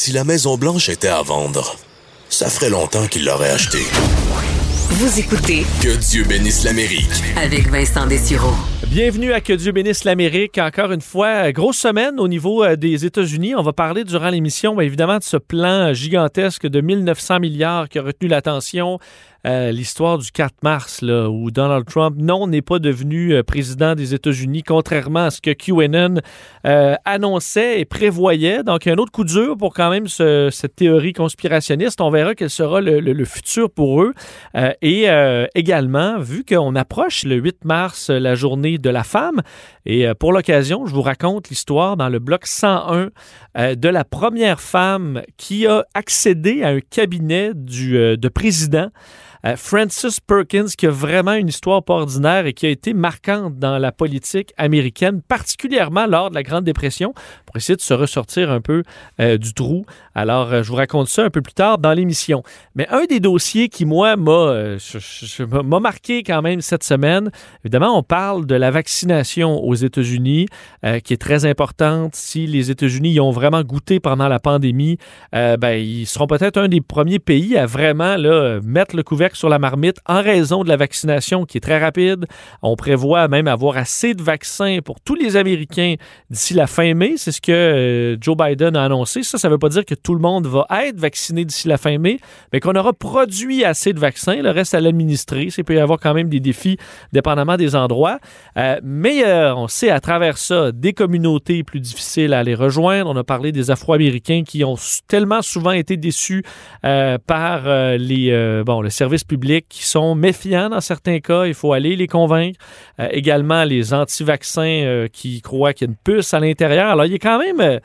Si la Maison Blanche était à vendre, ça ferait longtemps qu'il l'aurait acheté. Vous écoutez Que Dieu bénisse l'Amérique. avec Vincent Dessureau. Bienvenue à Que Dieu bénisse l'Amérique. Encore une fois, grosse semaine au niveau euh, des États-Unis. On va parler durant l'émission, bien évidemment, de ce plan gigantesque de 1900 milliards qui a retenu l'attention. Euh, l'histoire du 4 mars, là, où Donald Trump, non, n'est pas devenu euh, président des États-Unis, contrairement à ce que QAnon euh, annonçait et prévoyait. Donc, un autre coup dur pour quand même ce- cette théorie conspirationniste. On verra quel sera le, futur pour eux. Et également, vu qu'on approche le 8 mars, la journée de la femme, et pour l'occasion, je vous raconte l'histoire dans le bloc 101 euh, de la première femme qui a accédé à un cabinet du, de président. Euh, Frances Perkins, qui a vraiment une histoire pas ordinaire et qui a été marquante dans la politique américaine, particulièrement lors de la Grande Dépression, pour essayer de se ressortir un peu euh, du trou. Alors, euh, je vous raconte ça un peu plus tard dans l'émission. Mais un des dossiers qui, moi, m'a euh, marqué quand même cette semaine, évidemment, on parle de la vaccination aux États-Unis, qui est très importante. Si les États-Unis y ont vraiment goûté pendant la pandémie, ben, ils seront peut-être un des premiers pays à vraiment là, mettre le couvercle sur la marmite en raison de la vaccination qui est très rapide. On prévoit même avoir assez de vaccins pour tous les Américains d'ici la fin mai. C'est ce euh, Joe Biden a annoncé. Ça, ça ne veut pas dire que tout le monde va être vacciné d'ici la fin mai, mais qu'on aura produit assez de vaccins. Le reste à l'administrer. Il peut y avoir quand même des défis dépendamment des endroits. Euh, mais euh, on sait à travers ça des communautés plus difficiles à les rejoindre. On a parlé des Afro-Américains qui ont tellement souvent été déçus par les, bon, le service public qui sont méfiants dans certains cas. Il faut aller les convaincre. Également les anti-vaccins qui croient qu'il y a une puce à l'intérieur. Alors, il y a quand même euh,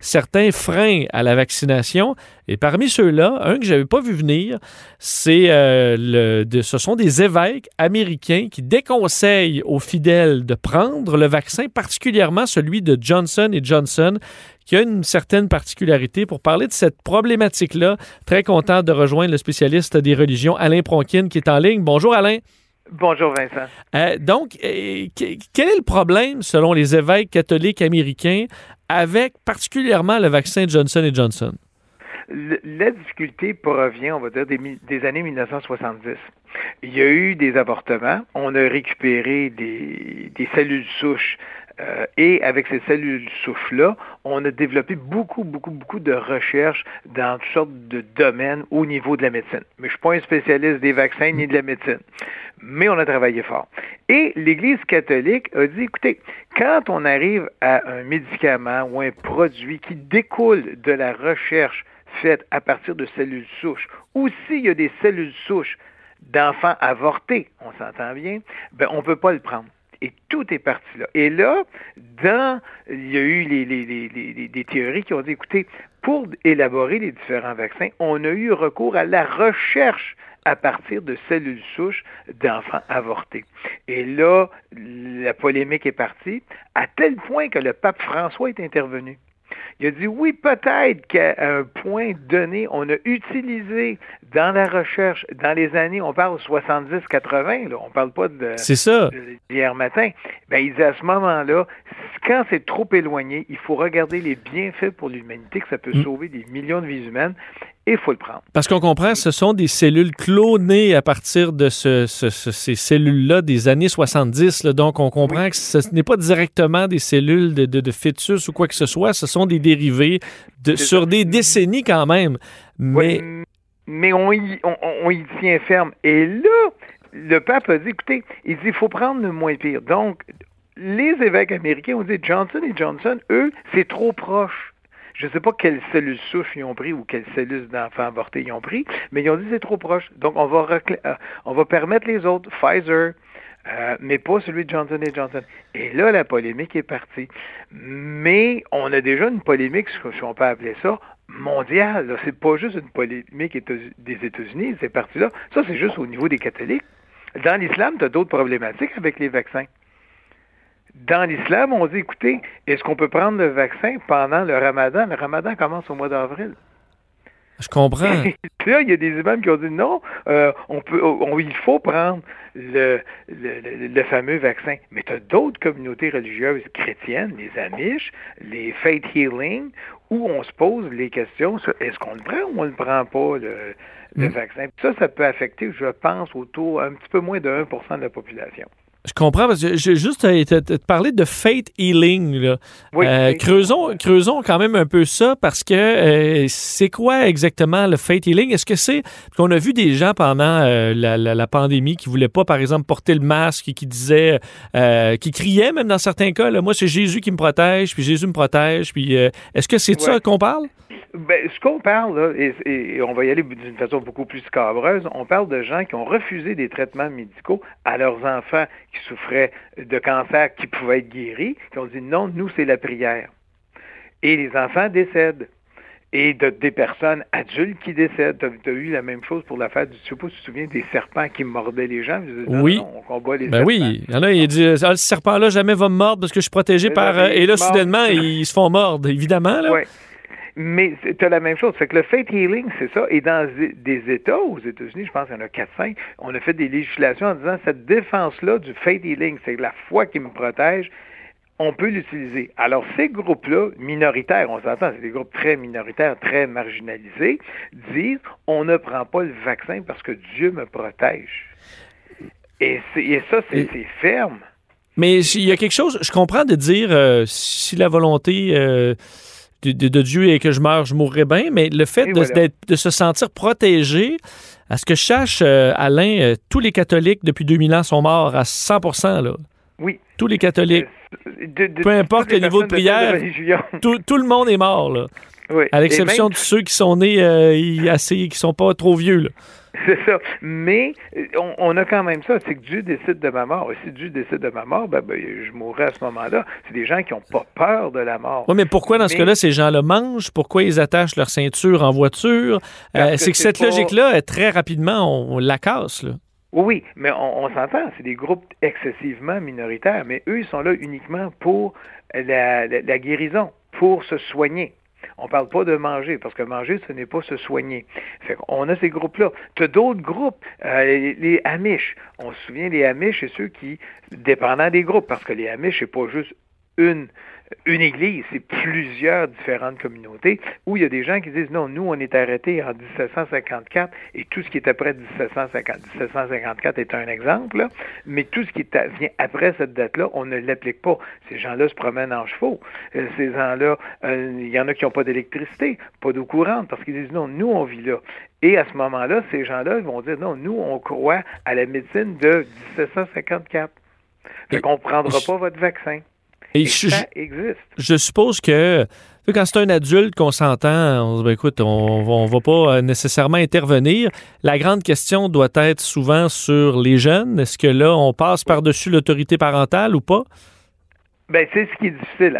certains freins à la vaccination. Et parmi ceux-là, un que j'avais pas vu venir, c'est euh, le, de, ce sont des évêques américains qui déconseillent aux fidèles de prendre le vaccin, particulièrement celui de Johnson et Johnson, qui a une certaine particularité. Pour parler de cette problématique-là, très content de rejoindre le spécialiste des religions, Alain Pronkin, qui est en ligne. Bonjour Alain. Bonjour Vincent. Euh, donc, euh, que- quel est le problème, selon les évêques catholiques américains, avec particulièrement le vaccin Johnson Johnson? La difficulté provient, on va dire, des, années 1970. Il y a eu des avortements, on a récupéré des cellules souches euh, et avec ces cellules souches-là, on a développé beaucoup, beaucoup, beaucoup de recherches dans toutes sortes de domaines au niveau de la médecine. Mais je ne suis pas un spécialiste des vaccins ni de la médecine. Mais on a travaillé fort. Et l'Église catholique a dit, écoutez, quand on arrive à un médicament ou un produit qui découle de la recherche faite à partir de cellules souches, ou s'il y a des cellules souches d'enfants avortés, on s'entend bien, ben on ne peut pas le prendre. Et tout est parti là. Et là, dans, il y a eu les, les, les, théories qui ont dit, écoutez, pour élaborer les différents vaccins, on a eu recours à la recherche à partir de cellules souches d'enfants avortés. Et là, la polémique est partie, à tel point que le pape François est intervenu. Il a dit oui, peut-être qu'à un point donné, on a utilisé dans la recherche, dans les années, on parle 70-80, là, on parle pas de, C'est ça. de- d'hier matin. Ben, il dit à ce moment-là, quand c'est trop éloigné, il faut regarder les bienfaits pour l'humanité, que ça peut Mm. sauver des millions de vies humaines, il faut le prendre. Parce qu'on comprend, ce sont des cellules clonées à partir de ce- ce- ce- ces cellules-là des années 70. là. donc, on comprend que ce n'est pas directement des cellules de, de- de fœtus ou quoi que ce soit. Ce sont des dérivés de, sur ça. des décennies quand même. Mais Oui, mais on y, on, on y tient ferme. Et là, le pape a dit, écoutez, il dit, il faut prendre le moins pire. Donc, les évêques américains ont dit, Johnson et Johnson, eux, c'est trop proche. Je ne sais pas quelles cellules souches ils ont pris ou quelles cellules d'enfants avortés ils ont pris, mais ils ont dit c'est trop proche. Donc, on va, euh, permettre les autres, Pfizer, euh, mais pas celui de Johnson Johnson. Et là, la polémique est partie. Mais on a déjà une polémique, si on peut appeler ça, mondiale. C'est pas juste une polémique des États-Unis, c'est parti là. Ça, c'est juste au niveau des catholiques. Dans l'islam, tu as d'autres problématiques avec les vaccins. Dans l'islam, on dit, écoutez, est-ce qu'on peut prendre le vaccin pendant le ramadan? Le ramadan commence au mois d'avril. je comprends. Là, il y a des imams qui ont dit non, euh, on peut, on- il faut prendre le, le, le- le fameux vaccin. Mais tu as d'autres communautés religieuses chrétiennes, les Amish, les Faith Healing, où on se pose les questions sur est-ce qu'on le prend ou on ne le prend pas, le, le mm. vaccin? ça, ça peut affecter, je pense, autour un petit peu moins de 1% de la population. Je comprends parce que j'ai juste te, parler de fate healing. Là. Euh, creusons, creusons quand même un peu ça parce que euh, c'est quoi exactement le fate healing? Est-ce que c'est qu'on a vu des gens pendant euh, la, pandémie qui voulaient pas, par exemple, porter le masque et qui disaient, qui criaient même dans certains cas, là, moi c'est Jésus qui me protège, puis Jésus me protège, puis est-ce que c'est de ça qu'on parle? Ben, ce qu'on parle, là, et, on va y aller d'une façon beaucoup plus scabreuse, on parle de gens qui ont refusé des traitements médicaux à leurs enfants qui souffraient de cancer qui pouvaient être guéris, qui ont dit non, nous, c'est la prière. Et les enfants décèdent. Et de, des personnes adultes qui décèdent. Tu as, eu la même chose pour l'affaire du, je sais pas si tu te souviens, des serpents qui mordaient les gens? oui. on combat les ben oui. Il y en a, il dit, ah, ce serpent-là jamais va me mordre parce que je suis protégé par... Euh, et là, soudainement, ils se font mordre, évidemment. Là. Mais tu as la même chose. Fait que le faith healing, c'est ça. Et dans des États, aux États-Unis, je pense qu'il y en a 4-5, on a fait des législations en disant cette défense-là du faith healing, c'est la foi qui me protège, on peut l'utiliser. Alors, ces groupes-là, minoritaires, on s'entend, c'est des groupes très minoritaires, très marginalisés, disent on ne prend pas le vaccin parce que Dieu me protège. Et, ça, c'est ferme. Mais il y a quelque chose, je comprends de dire euh, si la volonté. Euh, de, Dieu et que je meurs, je mourrai bien, mais le fait de, se sentir protégé, à ce que je cherche, euh, Alain, euh, tous les catholiques depuis 2000 ans sont morts à 100 là. Oui. Tous les catholiques. Euh, Peu importe le niveau de prière, tout, le monde est mort, là. Oui. À l'exception de ceux qui sont nés assez, qui sont pas trop vieux, là. C'est ça. Mais on, a quand même ça, c'est que Dieu décide de ma mort. Et si Dieu décide de ma mort, ben, ben je mourrai à ce moment-là. C'est des gens qui n'ont pas peur de la mort. Oui, mais pourquoi dans ce cas-là, ces gens-là mangent? Pourquoi ils attachent leur ceinture en voiture? Euh, c'est que, cette logique-là, très rapidement, on, la casse. Là. Oui, mais on, s'entend, c'est des groupes excessivement minoritaires, mais eux, ils sont là uniquement pour la guérison, pour se soigner. On parle pas de manger, parce que manger, ce n'est pas se soigner. on a ces groupes-là. Tu as d'autres groupes, euh, les, Amish. On se souvient, les Amish, c'est ceux qui, dépendant des groupes, parce que les Amish, c'est pas juste une une église, c'est plusieurs différentes communautés où il y a des gens qui disent non, nous, on est arrêtés en 1754 et tout ce qui est après 1750, 1754 est un exemple, mais tout ce qui vient après cette date-là, on ne l'applique pas. Ces gens-là se promènent en chevaux. Euh, ces gens-là, euh, il y en a qui n'ont pas d'électricité, pas d'eau courante, parce qu'ils disent non, nous, on vit là. Et à ce moment-là, ces gens-là vont dire non, nous, on croit à la médecine de 1754. Fait qu'on ne prendra pas votre vaccin je, ça existe. Je suppose que quand c'est un adulte qu'on s'entend, on se dit, ben, écoute, on ne va pas euh, nécessairement intervenir. La grande question doit être souvent sur les jeunes. Est-ce que là, on passe par-dessus l'autorité parentale ou pas? Ben, c'est ce qui est difficile.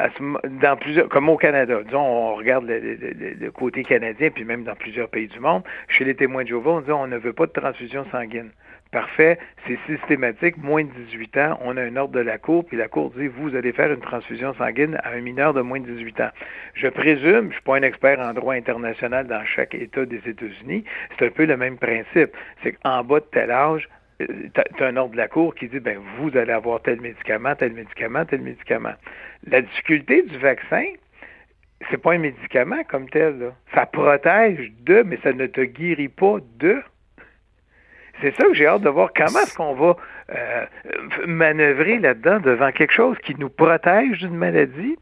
dans plusieurs, comme au Canada, disons, on regarde le, côté canadien, puis même dans plusieurs pays du monde. Chez les témoins de Jéhovah, on dit on ne veut pas de transfusion sanguine. Parfait, c'est systématique, moins de 18 ans, on a un ordre de la Cour, puis la Cour dit, vous allez faire une transfusion sanguine à un mineur de moins de 18 ans. Je présume, je ne suis pas un expert en droit international dans chaque État des États-Unis, c'est un peu le même principe. C'est qu'en bas de tel âge, euh, tu as un ordre de la Cour qui dit, ben vous allez avoir tel médicament, tel médicament, tel médicament. La difficulté du vaccin, c'est pas un médicament comme tel. Ça protège de, mais ça ne te guérit pas de. C'est ça que j'ai hâte de voir. Comment est-ce qu'on va euh, manœuvrer là-dedans devant quelque chose qui nous protège d'une maladie?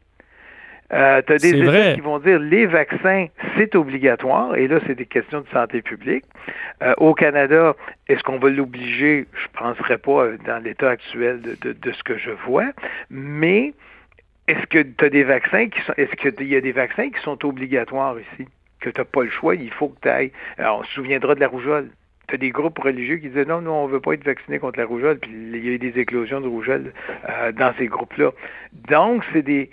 Euh, tu as des États qui vont dire les vaccins, c'est obligatoire, et là, c'est des questions de santé publique. Euh, au Canada, est-ce qu'on va l'obliger? Je ne penserais pas dans l'état actuel de, de, ce que je vois, mais est-ce que tu as des vaccins qui sont est-ce qu'il y a des vaccins qui sont obligatoires ici? Que tu n'as pas le choix, il faut que tu ailles. Alors, on se souviendra de la rougeole des groupes religieux qui disaient non, nous, on ne veut pas être vaccinés contre la rougeole, puis il y a eu des éclosions de rougeole euh, dans ces groupes-là. Donc, c'est des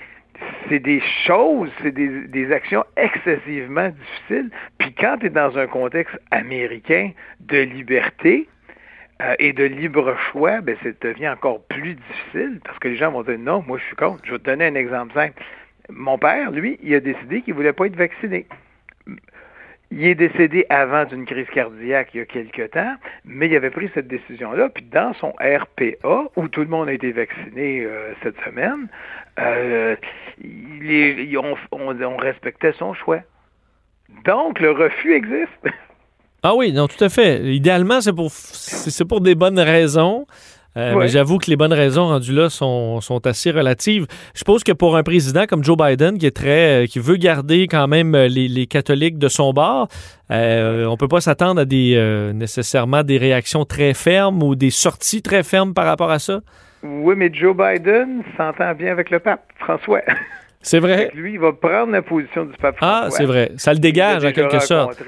c'est des choses, c'est des, des, actions excessivement difficiles. Puis quand tu es dans un contexte américain de liberté euh, et de libre choix, ben, ça devient encore plus difficile parce que les gens vont dire non, moi je suis contre. Je vais te donner un exemple simple. Mon père, lui, il a décidé qu'il ne voulait pas être vacciné Il est décédé avant d'une crise cardiaque il y a quelque temps, mais il avait pris cette décision-là. Puis dans son RPA, où tout le monde a été vacciné euh, cette semaine, euh, on respectait son choix. Donc, le refus existe. Ah oui, non, tout à fait. Idéalement, c'est pour, c'est pour des bonnes raisons. Euh, mais j'avoue que les bonnes raisons rendues là sont, sont, assez relatives. Je suppose que pour un président comme Joe Biden, qui est très, euh, qui veut garder quand même euh, les, les catholiques de son bord, euh, on peut pas s'attendre à des nécessairement des réactions très fermes ou des sorties très fermes par rapport à ça? Oui, mais Joe Biden s'entend bien avec le pape François. C'est vrai. Lui, il va prendre la position du pape ah, François. Ah, c'est vrai. Ça le dégage en quelque sorte.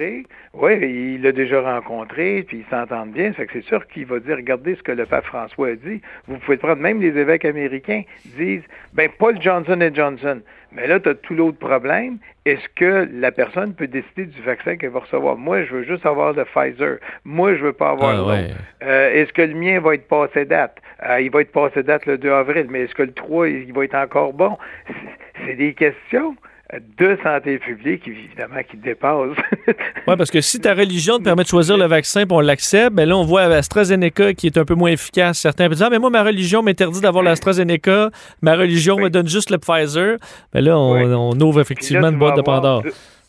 Oui, il l'a déjà rencontré, puis ils s'entendent bien. Fait que c'est sûr qu'il va dire, regardez ce que le pape François a dit. Vous pouvez le prendre. Même les évêques américains disent, ben Paul Johnson et Johnson. Mais là, tu as tout l'autre problème. Est-ce que la personne peut décider du vaccin qu'elle va recevoir? Moi, je veux juste avoir le Pfizer. Moi, je veux pas avoir ah, euh, est-ce que le mien va être passé date? Euh, il va être passé date le 2 avril, mais est-ce que le 3, il va être encore bon? C'est des questions de santé publique, évidemment, qui dépassent. oui, parce que si ta religion te permet de choisir le vaccin et on l'accepte, ben là, on voit AstraZeneca qui est un peu moins efficace. Certains dire, ah, mais moi, ma religion m'interdit d'avoir l'AstraZeneca, ma religion me donne juste le Pfizer. Mais ben là, on, ouvre effectivement une boîte de Pandore.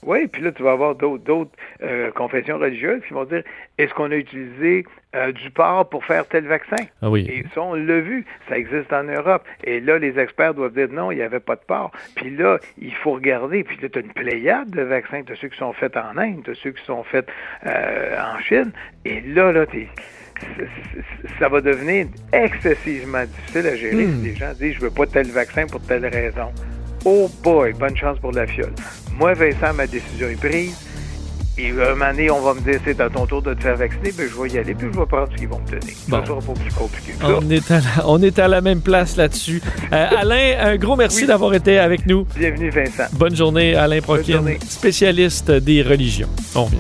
Oui, puis là, tu vas avoir d'autres euh, confessions religieuses qui vont dire est-ce qu'on a utilisé euh, du porc pour faire tel vaccin? Ah oui. Et ça, on l'a vu, ça existe en Europe. Et là, les experts doivent dire non, il n'y avait pas de porc. Puis là, il faut regarder. Puis là, tu as une pléiade de vaccins. Tu as ceux qui sont faits en Inde, tu as ceux qui sont faits euh, en Chine. Et là, là, ça va devenir excessivement difficile à gérer hmm. si les gens disent je veux pas tel vaccin pour telle raison. Oh boy, bonne chance pour la fiole. Moi, Vincent, ma décision est prise. Et un moment donné, on va me dire, c'est à ton tour de te faire vacciner, ben, je vais y aller, puis je vais prendre ce qu'ils vont me donner. Ça sera pas plus compliqué que On est à la, on est à la même place là-dessus. Euh, Alain, un gros merci d'avoir été avec nous. Bienvenue, Vincent. Bonne journée, Alain Prokin, spécialiste des religions. On revient.